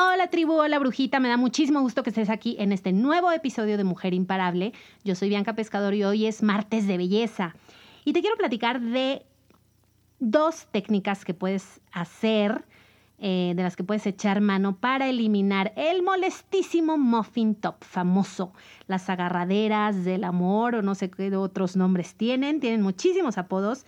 Hola tribu, hola brujita, me da muchísimo gusto que estés aquí en este nuevo episodio de Mujer Imparable. Yo soy Bianca Pescador y hoy es martes de belleza. Y te quiero platicar de dos técnicas que puedes hacer, eh, de las que puedes echar mano para eliminar el molestísimo muffin top famoso. Las agarraderas del amor o no sé qué otros nombres tienen, tienen muchísimos apodos.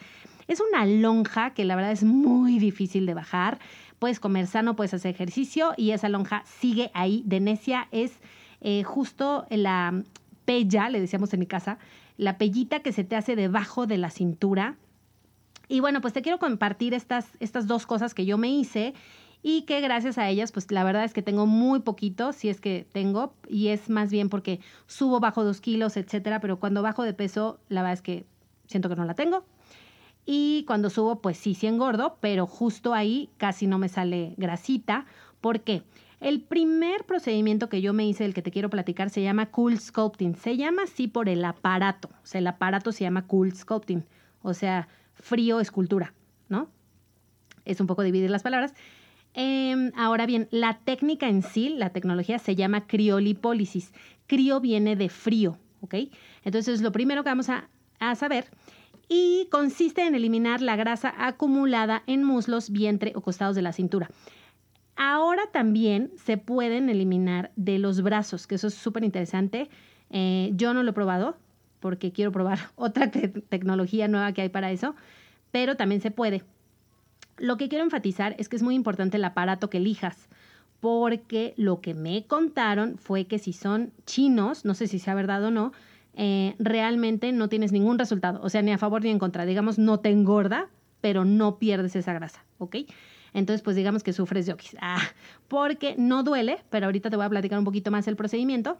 Es una lonja que la verdad es muy difícil de bajar puedes comer sano, puedes hacer ejercicio y esa lonja sigue ahí de necia. Es eh, justo la pella, le decíamos en mi casa, la pellita que se te hace debajo de la cintura. Y bueno, pues te quiero compartir estas, estas dos cosas que yo me hice y que gracias a ellas, pues la verdad es que tengo muy poquito, si es que tengo, y es más bien porque subo bajo dos kilos, etcétera, pero cuando bajo de peso, la verdad es que siento que no la tengo. Y cuando subo, pues sí, sí engordo, pero justo ahí casi no me sale grasita. ¿Por qué? El primer procedimiento que yo me hice, el que te quiero platicar, se llama Cool Sculpting. Se llama así por el aparato. O sea, el aparato se llama Cool Sculpting. O sea, frío escultura, ¿no? Es un poco dividir las palabras. Em, ahora bien, la técnica en sí, la tecnología, se llama criolipólisis. Crio viene de frío, ¿ok? Entonces, lo primero que vamos a, a saber y consiste en eliminar la grasa acumulada en muslos, vientre o costados de la cintura. Ahora también se pueden eliminar de los brazos, que eso es súper interesante. Eh, yo no lo he probado porque quiero probar otra tecnología nueva que hay para eso, pero también se puede. Lo que quiero enfatizar es que es muy importante el aparato que elijas, porque lo que me contaron fue que si son chinos, no sé si sea verdad o no, eh, realmente no tienes ningún resultado, o sea, ni a favor ni en contra. Digamos, no te engorda, pero no pierdes esa grasa, ¿ok? Entonces, pues digamos que sufres de oquis. Ah, porque no duele, pero ahorita te voy a platicar un poquito más el procedimiento.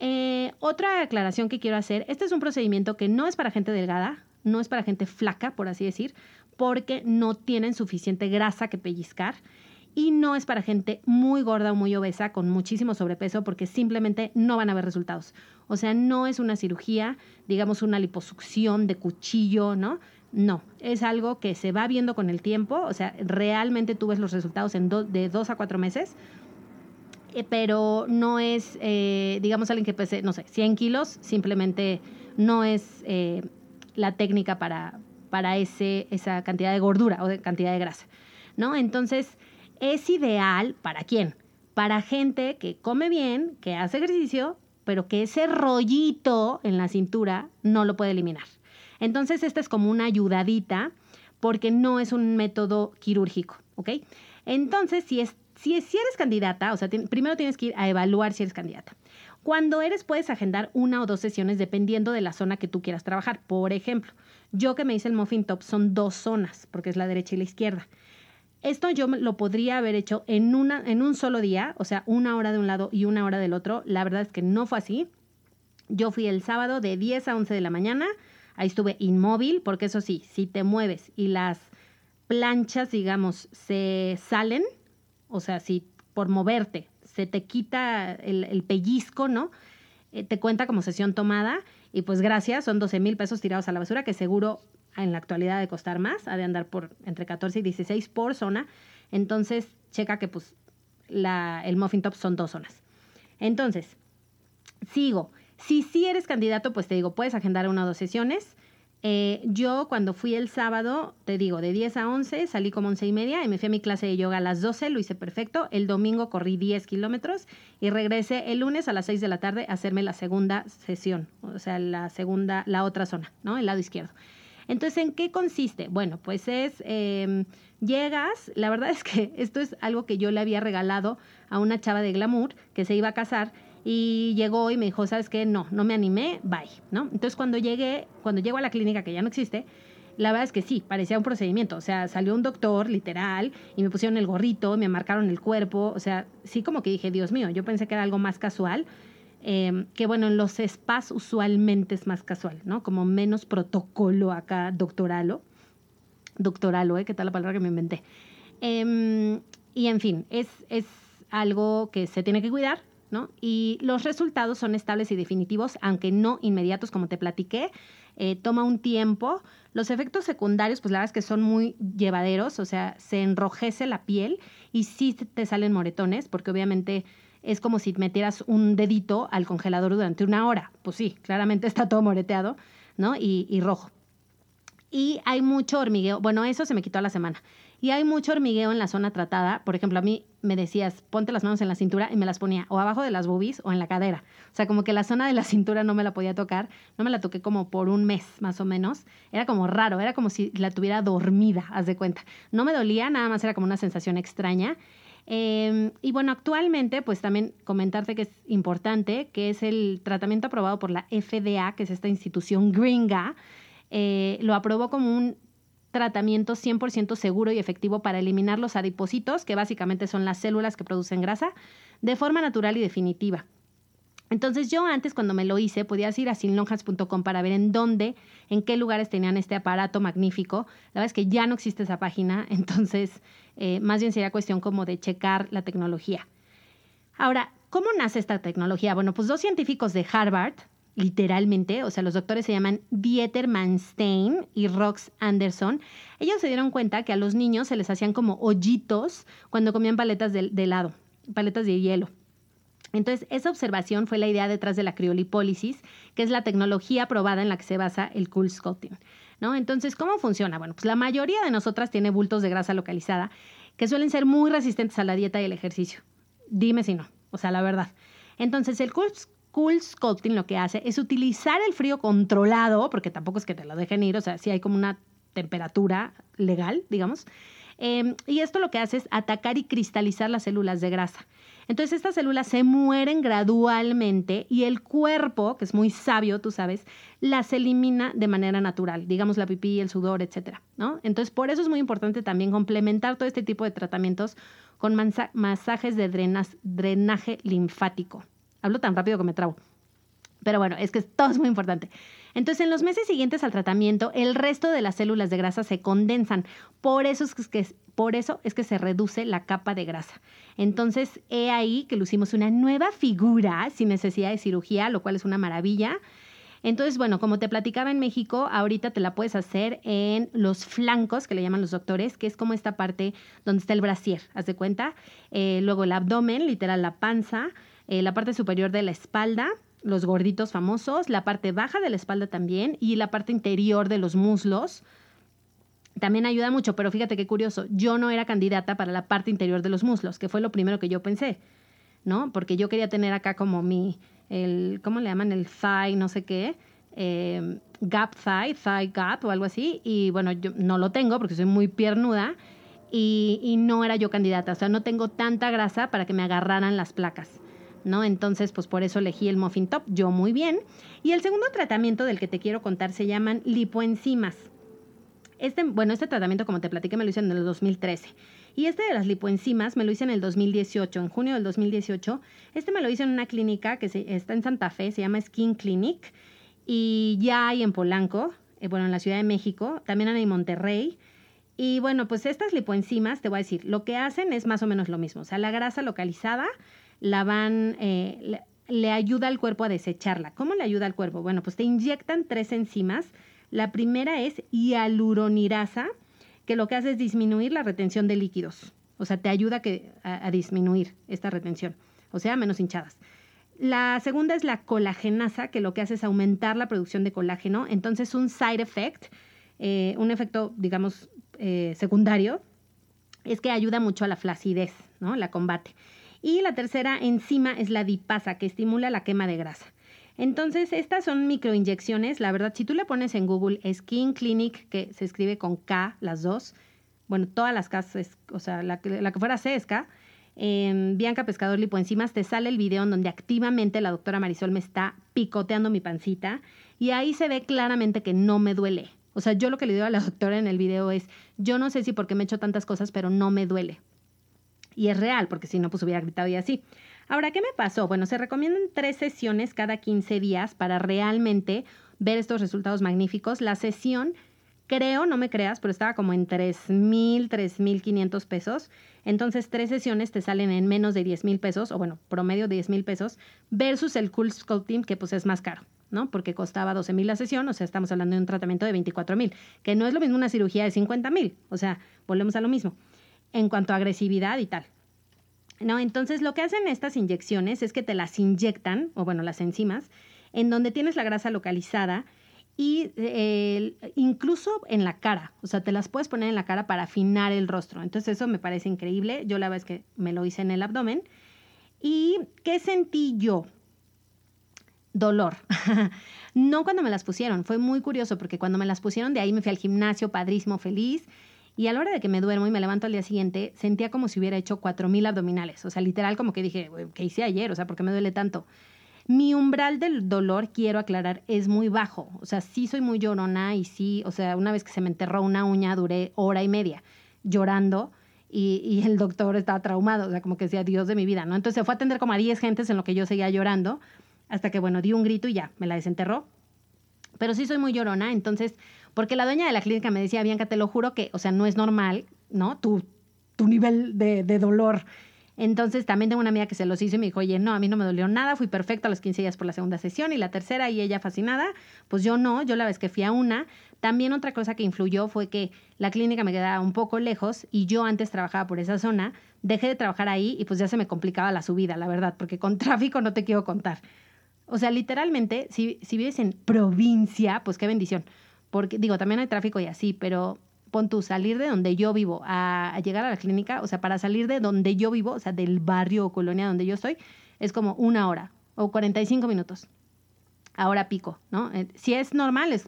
Eh, otra aclaración que quiero hacer, este es un procedimiento que no es para gente delgada, no es para gente flaca, por así decir, porque no tienen suficiente grasa que pellizcar y no es para gente muy gorda o muy obesa con muchísimo sobrepeso porque simplemente no van a ver resultados. O sea, no es una cirugía, digamos una liposucción de cuchillo, ¿no? No, es algo que se va viendo con el tiempo, o sea, realmente tú ves los resultados en de dos a cuatro meses, eh, pero no es, eh, digamos, alguien que pese, no sé, 100 kilos, simplemente no es eh, la técnica para, para ese, esa cantidad de gordura o de cantidad de grasa, ¿no? Entonces, es ideal para quién? Para gente que come bien, que hace ejercicio, pero que ese rollito en la cintura no lo puede eliminar. Entonces, esta es como una ayudadita porque no es un método quirúrgico, ¿ok? Entonces, si, es, si, si eres candidata, o sea, primero tienes que ir a evaluar si eres candidata. Cuando eres, puedes agendar una o dos sesiones dependiendo de la zona que tú quieras trabajar. Por ejemplo, yo que me hice el muffin top son dos zonas, porque es la derecha y la izquierda. Esto yo lo podría haber hecho en, una, en un solo día, o sea, una hora de un lado y una hora del otro. La verdad es que no fue así. Yo fui el sábado de 10 a 11 de la mañana. Ahí estuve inmóvil, porque eso sí, si te mueves y las planchas, digamos, se salen, o sea, si por moverte se te quita el, pellizco, ¿no? Eh, te cuenta como sesión tomada y pues gracias, son 12 mil pesos tirados a la basura que seguro en la actualidad de costar más, ha de andar por entre 14 y 16 por zona. Entonces, checa que pues el muffin top son dos zonas. Entonces, sigo. Si sí eres candidato, pues te digo, puedes agendar una o dos sesiones. Eh, yo cuando fui el sábado, te digo, de 10 a 11, salí como 11 y media y me fui a mi clase de yoga a las 12, lo hice perfecto. El domingo corrí 10 kilómetros y regresé el lunes a las 6 de la tarde a hacerme la segunda sesión, o sea, la segunda, la otra zona, ¿no? El lado izquierdo. Entonces, ¿en qué consiste? Bueno, pues es, em, llegas, la verdad es que esto es algo que yo le había regalado a una chava de glamour que se iba a casar y llegó y me dijo, ¿sabes qué? No, no me animé, bye, ¿no? Entonces cuando llegué, cuando llego a la clínica que ya no existe, la verdad es que sí, parecía un procedimiento, o sea, salió un doctor literal y me pusieron el gorrito, me marcaron el cuerpo, o sea, sí como que dije, Dios mío, yo pensé que era algo más casual, em, que bueno, en los spas usualmente es más casual, ¿no? Como menos protocolo acá doctoralo, doctoralo, ¿eh? ¿Qué tal la palabra que me inventé? Em, y en fin, es, es algo que se tiene que cuidar, ¿no? Y los resultados son estables y definitivos, aunque no inmediatos, como te platiqué. Eh, toma un tiempo. Los efectos secundarios, pues la verdad es que son muy llevaderos, o sea, se enrojece la piel y sí te salen moretones, porque obviamente es como si metieras un dedito al congelador durante una hora. Pues sí, claramente está todo moreteado, ¿no? Y, rojo. Y hay mucho hormigueo. Bueno, eso se me quitó a la semana. Y hay mucho hormigueo en la zona tratada. Por ejemplo, a mí me decías, ponte las manos en la cintura y me las ponía o abajo de las boobies o en la cadera. O sea, como que la zona de la cintura no me la podía tocar. No me la toqué como por un mes, más o menos. Era como raro, era como si la tuviera dormida, haz de cuenta. No me dolía, nada más era como una sensación extraña. Em, y bueno, actualmente, pues también comentarte que es importante, que es el tratamiento aprobado por la FDA, que es esta institución gringa, eh, lo aprobó como un tratamiento 100% seguro y efectivo para eliminar los adipocitos, que básicamente son las células que producen grasa, de forma natural y definitiva. Entonces yo antes cuando me lo hice podías ir a sinlonjas.com para ver en dónde, en qué lugares tenían este aparato magnífico. La verdad es que ya no existe esa página, entonces eh, más bien sería cuestión como de checar la tecnología. Ahora, ¿cómo nace esta tecnología? Bueno, pues dos científicos de Harvard, literalmente, o sea, los doctores se llaman Dieter Manstein y Rox Anderson. Ellos se dieron cuenta que a los niños se les hacían como hoyitos cuando comían paletas de, helado, paletas de hielo. Entonces, esa observación fue la idea detrás de la criolipólisis, que es la tecnología probada en la que se basa el cool scouting. ¿no? Entonces, ¿cómo funciona? Bueno, pues la mayoría de nosotras tiene bultos de grasa localizada que suelen ser muy resistentes a la dieta y el ejercicio. Dime si no, o sea, la verdad. Entonces, el cool Cool lo que hace es utilizar el frío controlado, porque tampoco es que te lo dejen ir, o sea, sí hay como una temperatura legal, digamos. Em, y esto lo que hace es atacar y cristalizar las células de grasa. Entonces estas células se mueren gradualmente y el cuerpo, que es muy sabio, tú sabes, las elimina de manera natural, digamos la pipí, el sudor, etcétera, ¿no? Entonces por eso es muy importante también complementar todo este tipo de tratamientos con masajes de drenaje linfático. Hablo tan rápido que me trabo. Pero bueno, es que todo es muy importante. Entonces, en los meses siguientes al tratamiento, el resto de las células de grasa se condensan. Por eso es que, se reduce la capa de grasa. Entonces, he ahí que lucimos una nueva figura sin necesidad de cirugía, lo cual es una maravilla. Entonces, bueno, como te platicaba en México, ahorita te la puedes hacer en los flancos, que le llaman los doctores, que es como esta parte donde está el brasier, haz de cuenta. Eh, luego el abdomen, literal la panza. Eh, la parte superior de la espalda, los gorditos famosos, la parte baja de la espalda también y la parte interior de los muslos. También ayuda mucho, pero fíjate qué curioso, yo no era candidata para la parte interior de los muslos, que fue lo primero que yo pensé, ¿no? Porque yo quería tener acá como mi, el, ¿cómo le llaman? El thigh, no sé qué, eh, gap thigh, thigh gap o algo así, y bueno, yo no lo tengo porque soy muy piernuda y, y no era yo candidata, o sea, no tengo tanta grasa para que me agarraran las placas. ¿No? Entonces, pues por eso elegí el Muffin Top, yo muy bien. Y el segundo tratamiento del que te quiero contar se llaman lipoenzimas. Este, bueno, este tratamiento, como te platiqué, me lo hice en el 2013. Y este de las lipoenzimas me lo hice en el 2018, en junio del 2018. Este me lo hice en una clínica que está en Santa Fe, se llama Skin Clinic. Y ya hay en Polanco, eh, bueno, en la Ciudad de México, también hay en Monterrey. Y bueno, pues estas lipoenzimas, te voy a decir, lo que hacen es más o menos lo mismo. O sea, la grasa localizada la van, eh, le, ayuda al cuerpo a desecharla. ¿Cómo le ayuda al cuerpo? Bueno, pues te inyectan tres enzimas. La primera es hialuronirasa, que lo que hace es disminuir la retención de líquidos. O sea, te ayuda a, disminuir esta retención. O sea, menos hinchadas. La segunda es la colagenasa, que lo que hace es aumentar la producción de colágeno. Entonces, un side effect, eh, un efecto, digamos, eh, secundario, es que ayuda mucho a la flacidez, ¿no? La combate. Y la tercera enzima es la dipasa, que estimula la quema de grasa. Entonces, estas son microinyecciones. La verdad, si tú le pones en Google Skin Clinic, que se escribe con K, las dos, bueno, todas las K, o sea, la, que fuera C es K, en Bianca Pescador Lipoenzimas, te sale el video en donde activamente la doctora Marisol me está picoteando mi pancita y ahí se ve claramente que no me duele. O sea, yo lo que le digo a la doctora en el video es, yo no sé si porque me he hecho tantas cosas, pero no me duele. Y es real, porque si no, pues hubiera gritado y así. Ahora, ¿qué me pasó? Bueno, se recomiendan tres sesiones cada 15 días para realmente ver estos resultados magníficos. La sesión creo, no me creas, pero estaba como en 3.000, 3.500 pesos. Entonces, tres sesiones te salen en menos de 10.000 pesos, o bueno, promedio de 10.000 pesos, versus el Cool Sculpting, que pues es más caro, ¿no? Porque costaba 12.000 la sesión, o sea, estamos hablando de un tratamiento de 24.000, que no es lo mismo una cirugía de 50.000, o sea, volvemos a lo mismo, en cuanto a agresividad y tal. No, entonces lo que hacen estas inyecciones es que te las inyectan, o bueno, las enzimas, en donde tienes la grasa localizada y incluso en la cara, o sea, te las puedes poner en la cara para afinar el rostro. Entonces eso me parece increíble. Yo la es que me lo hice en el abdomen. ¿Y qué sentí yo? Dolor. no cuando me las pusieron, fue muy curioso porque cuando me las pusieron de ahí me fui al gimnasio, padrísimo, feliz. Y a la hora de que me duermo y me levanto al día siguiente, sentía como si hubiera hecho 4.000 abdominales. O sea, literal como que dije, ¿qué hice ayer? O sea, ¿por qué me duele tanto? Mi umbral del dolor, quiero aclarar, es muy bajo. O sea, sí soy muy llorona y sí, o sea, una vez que se me enterró una uña, duré hora y media llorando y, el doctor estaba traumado, o sea, como que decía, Dios de mi vida, ¿no? Entonces se fue a atender como a 10 gentes en lo que yo seguía llorando, hasta que, bueno, di un grito y ya, me la desenterró. Pero sí soy muy llorona, entonces, porque la dueña de la clínica me decía, Bianca, te lo juro que, o sea, no es normal, ¿no? Tu, tu nivel de, dolor entonces también tengo una amiga que se los hizo y me dijo, oye, no, a mí no me dolió nada, fui perfecta a los 15 días por la segunda sesión y la tercera y ella fascinada, pues yo no, yo la vez que fui a una. También otra cosa que influyó fue que la clínica me quedaba un poco lejos y yo antes trabajaba por esa zona, dejé de trabajar ahí y pues ya se me complicaba la subida, la verdad, porque con tráfico no te quiero contar. O sea, literalmente, si, si vives en provincia, pues qué bendición. Porque digo, también hay tráfico y así, pero pon tú, salir de donde yo vivo a, llegar a la clínica, o sea, para salir de donde yo vivo, o sea, del barrio o colonia donde yo estoy, es como una hora o 45 minutos. Ahora pico, ¿no? Eh, si es normal, es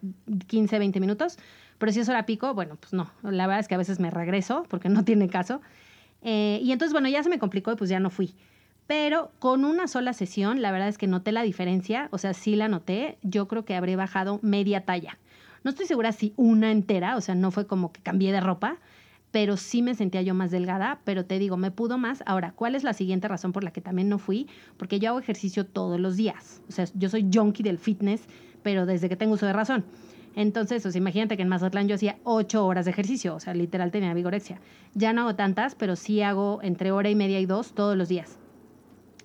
15, 20 minutos, pero si es hora pico, bueno, pues no. La verdad es que a veces me regreso porque no tiene caso. Eh, y entonces, bueno, ya se me complicó y pues ya no fui. Pero con una sola sesión, la verdad es que noté la diferencia, o sea, sí la noté. Yo creo que habré bajado media talla. No estoy segura si una entera, o sea, no fue como que cambié de ropa, pero sí me sentía yo más delgada, pero te digo, me pudo más. Ahora, ¿cuál es la siguiente razón por la que también no fui? Porque yo hago ejercicio todos los días. O sea, yo soy junkie del fitness, pero desde que tengo uso de razón. Entonces, o sea, imagínate que en Mazatlán yo hacía ocho horas de ejercicio, o sea, literal tenía vigorexia. Ya no hago tantas, pero sí hago entre hora y media y dos todos los días.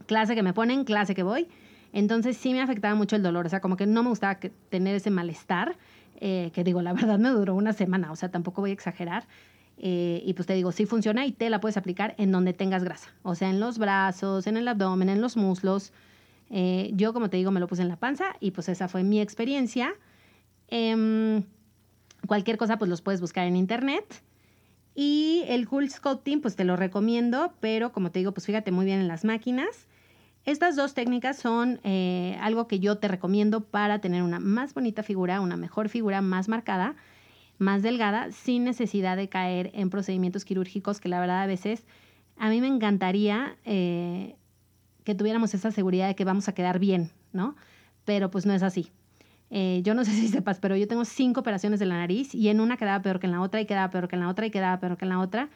Clase que me ponen, clase que voy. Entonces sí me afectaba mucho el dolor, o sea, como que no me gustaba tener ese malestar eh, que digo, la verdad me duró una semana, o sea, tampoco voy a exagerar. Eh, y pues te digo, sí funciona y te la puedes aplicar en donde tengas grasa, o sea, en los brazos, en el abdomen, en los muslos. Eh, yo, como te digo, me lo puse en la panza y pues esa fue mi experiencia. Em, cualquier cosa, pues los puedes buscar en internet. Y el Cool Sculpting, pues te lo recomiendo, pero como te digo, pues fíjate muy bien en las máquinas. Estas dos técnicas son eh, algo que yo te recomiendo para tener una más bonita figura, una mejor figura más marcada, más delgada, sin necesidad de caer en procedimientos quirúrgicos que la verdad a veces a mí me encantaría eh, que tuviéramos esa seguridad de que vamos a quedar bien, ¿no? Pero pues no es así. Eh, yo no sé si sepas, pero yo tengo cinco operaciones de la nariz y en una quedaba peor que en la otra y quedaba peor que en la otra y quedaba peor que en la otra.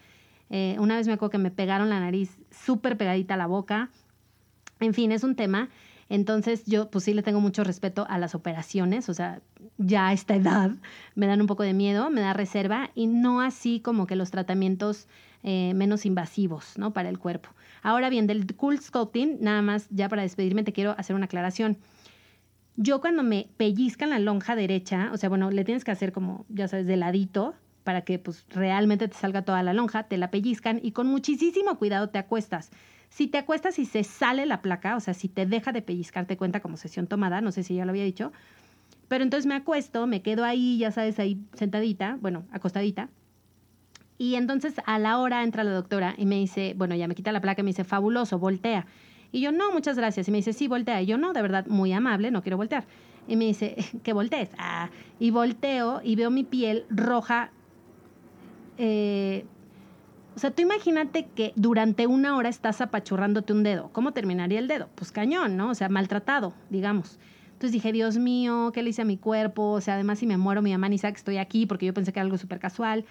una vez me acuerdo que me pegaron la nariz súper pegadita a la boca, en fin, es un tema. Entonces yo pues sí le tengo mucho respeto a las operaciones, o sea, ya a esta edad me dan un poco de miedo, me da reserva y no así como que los tratamientos eh, menos invasivos, ¿no? Para el cuerpo. Ahora bien, del Cool Sculpting, nada más ya para despedirme te quiero hacer una aclaración. Yo cuando me pellizcan la lonja derecha, o sea, bueno, le tienes que hacer como, ya sabes, de ladito para que pues realmente te salga toda la lonja, te la pellizcan y con muchísimo cuidado te acuestas Si te acuestas y se sale la placa, o sea, si te deja de pellizcarte cuenta como sesión tomada, no sé si ya lo había dicho, pero entonces me acuesto, me quedo ahí, ya sabes, ahí sentadita, bueno, acostadita. Y entonces a la hora entra la doctora y me dice, bueno, ya me quita la placa y me dice, fabuloso, voltea. Y yo, no, muchas gracias. Y me dice, sí, voltea. Y yo, no, de verdad, muy amable, no quiero voltear. Y me dice, que voltees. Ah, y volteo y veo mi piel roja. Eh, o sea, tú imagínate que durante una hora estás apachurrándote un dedo. ¿Cómo terminaría el dedo? Pues cañón, ¿no? O sea, maltratado, digamos. Entonces dije, Dios mío, ¿qué le hice a mi cuerpo? O sea, además si me muero, mi mamá ni sabe que estoy aquí porque yo pensé que era algo súper casual.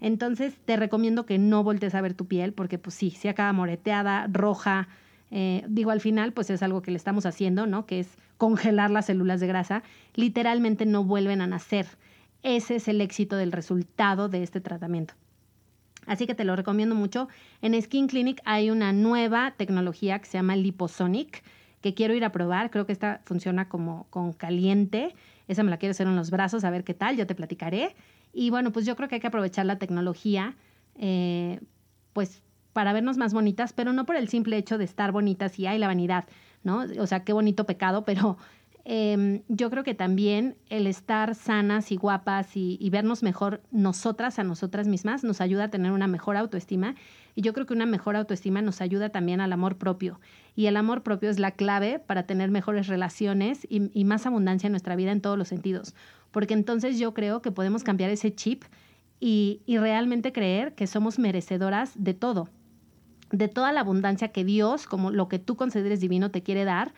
Entonces te recomiendo que no voltees a ver tu piel porque pues sí, sí acaba moreteada, roja. Eh, digo, al final pues es algo que le estamos haciendo, ¿no? Que es congelar las células de grasa. Literalmente no vuelven a nacer. Ese es el éxito del resultado de este tratamiento. Así que te lo recomiendo mucho. En Skin Clinic hay una nueva tecnología que se llama Liposonic que quiero ir a probar. Creo que esta funciona como con caliente. Esa me la quiero hacer en los brazos, a ver qué tal, yo te platicaré. Y bueno, pues yo creo que hay que aprovechar la tecnología, eh, pues para vernos más bonitas, pero no por el simple hecho de estar bonitas y hay la vanidad, ¿no? O sea, qué bonito pecado, pero Em, yo creo que también el estar sanas y guapas y, vernos mejor nosotras a nosotras mismas nos ayuda a tener una mejor autoestima. Y yo creo que una mejor autoestima nos ayuda también al amor propio. Y el amor propio es la clave para tener mejores relaciones y, y más abundancia en nuestra vida en todos los sentidos. Porque entonces yo creo que podemos cambiar ese chip y, y realmente creer que somos merecedoras de todo. De toda la abundancia que Dios como lo que tú consideres divino te quiere dar.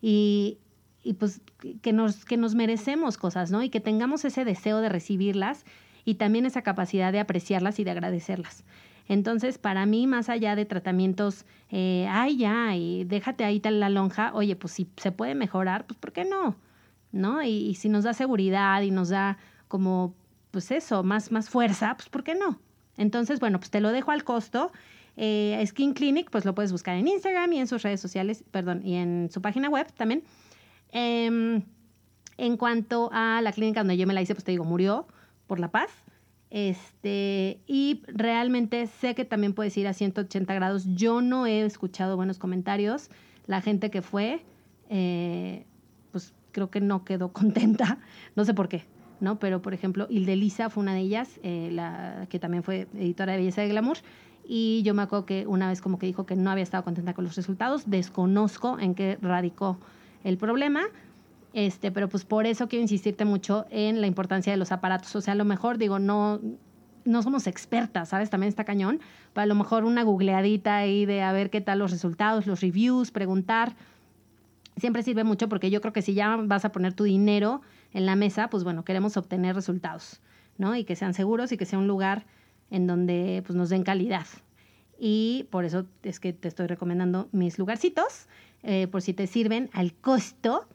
Y, y pues que nos, que nos merecemos cosas, ¿no? Y que tengamos ese deseo de recibirlas y también esa capacidad de apreciarlas y de agradecerlas. Entonces, para mí, más allá de tratamientos, eh, ay, ya, y déjate ahí tal la lonja, oye, pues si se puede mejorar, pues ¿por qué no? ¿No? Y, si nos da seguridad y nos da como, pues eso, más, más fuerza, pues ¿por qué no? Entonces, bueno, pues te lo dejo al costo. Eh, Skin Clinic, pues lo puedes buscar en Instagram y en sus redes sociales, perdón, y en su página web también. Em, en cuanto a la clínica donde yo me la hice, pues te digo, murió por la paz. Este, y realmente sé que también puedes ir a 180 grados. Yo no he escuchado buenos comentarios. La gente que fue, eh, pues creo que no quedó contenta. No sé por qué, ¿no? Pero, por ejemplo, Hilde fue una de ellas, eh, la que también fue editora de Belleza de Glamour. Y yo me acuerdo que una vez como que dijo que no había estado contenta con los resultados. Desconozco en qué radicó el problema. Este, pero pues por eso quiero insistirte mucho en la importancia de los aparatos. O sea, a lo mejor digo, no, no somos expertas, ¿sabes? También está cañón. Pero a lo mejor una googleadita ahí de a ver qué tal los resultados, los reviews, preguntar. Siempre sirve mucho porque yo creo que si ya vas a poner tu dinero en la mesa, pues bueno, queremos obtener resultados, ¿no? Y que sean seguros y que sea un lugar en donde pues nos den calidad. Y por eso es que te estoy recomendando mis lugarcitos. Eh, por si te sirven al costo.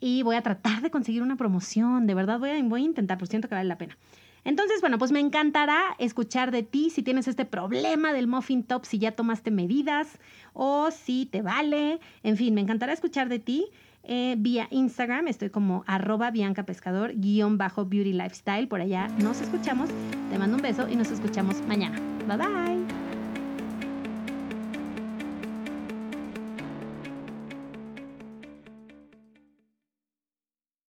Y voy a tratar de conseguir una promoción. De verdad voy a, voy a intentar, por siento que vale la pena. Entonces, bueno, pues me encantará escuchar de ti si tienes este problema del muffin top, si ya tomaste medidas o si te vale. En fin, me encantará escuchar de ti eh, vía Instagram. Estoy como arroba Bianca Pescador guion bajo Beauty Lifestyle. Por allá nos escuchamos. Te mando un beso y nos escuchamos mañana. Bye bye.